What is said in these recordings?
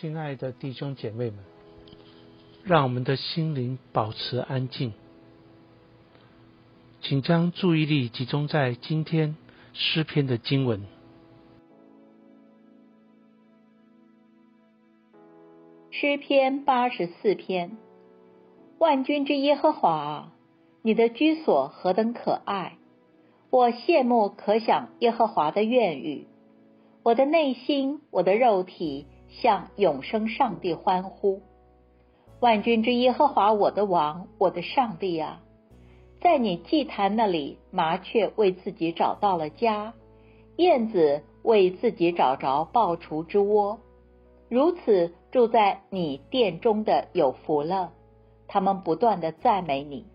亲爱的弟兄姐妹们，让我们的心灵保持安静，请将注意力集中在今天诗篇的经文。诗篇八十四篇，万军之耶和华，你的居所何等可爱！我羡慕可想耶和华的愿语，我的内心，我的肉体。向永生上帝欢呼！万军之耶和华，我的王，我的上帝啊，在你祭坛那里，麻雀为自己找到了家，燕子为自己找着抱雏之窝。如此住在你殿中的有福了，他们不断的赞美你，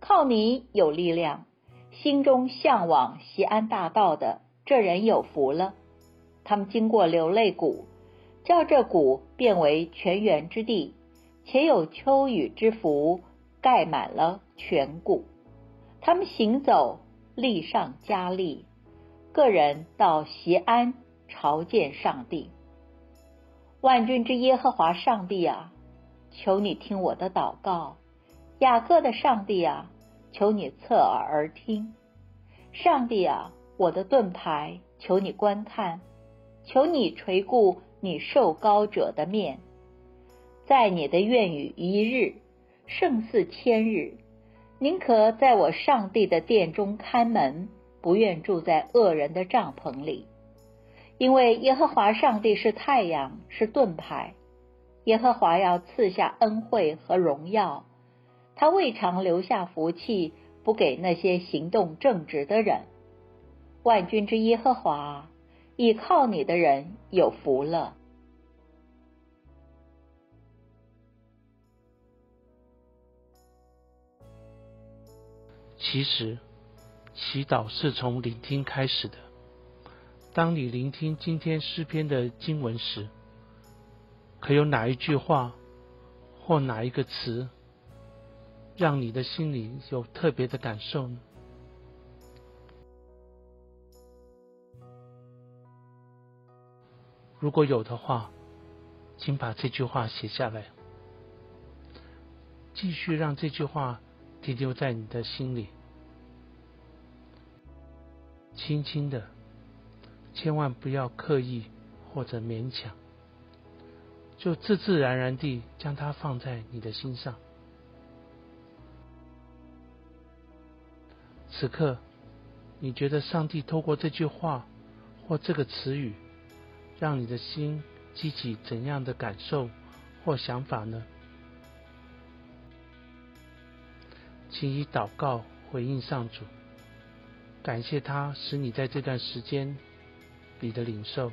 靠你有力量，心中向往西安大道的这人有福了，他们经过流泪谷。叫这谷变为泉源之地，且有秋雨之福盖满了全谷。他们行走，力上加力。个人到西安朝见上帝。万军之耶和华上帝啊，求你听我的祷告。雅各的上帝啊，求你侧耳而听。上帝啊，我的盾牌，求你观看，求你垂顾。你受高者的面，在你的愿语一日胜似千日，宁可在我上帝的殿中看门，不愿住在恶人的帐篷里。因为耶和华上帝是太阳，是盾牌。耶和华要赐下恩惠和荣耀，他未尝留下福气，不给那些行动正直的人。万军之耶和华。倚靠你的人有福了。其实，祈祷是从聆听开始的。当你聆听今天诗篇的经文时，可有哪一句话或哪一个词，让你的心里有特别的感受呢？如果有的话，请把这句话写下来，继续让这句话停留在你的心里，轻轻的，千万不要刻意或者勉强，就自自然然地将它放在你的心上。此刻，你觉得上帝透过这句话或这个词语？让你的心激起怎样的感受或想法呢？请以祷告回应上主，感谢他使你在这段时间里的领受。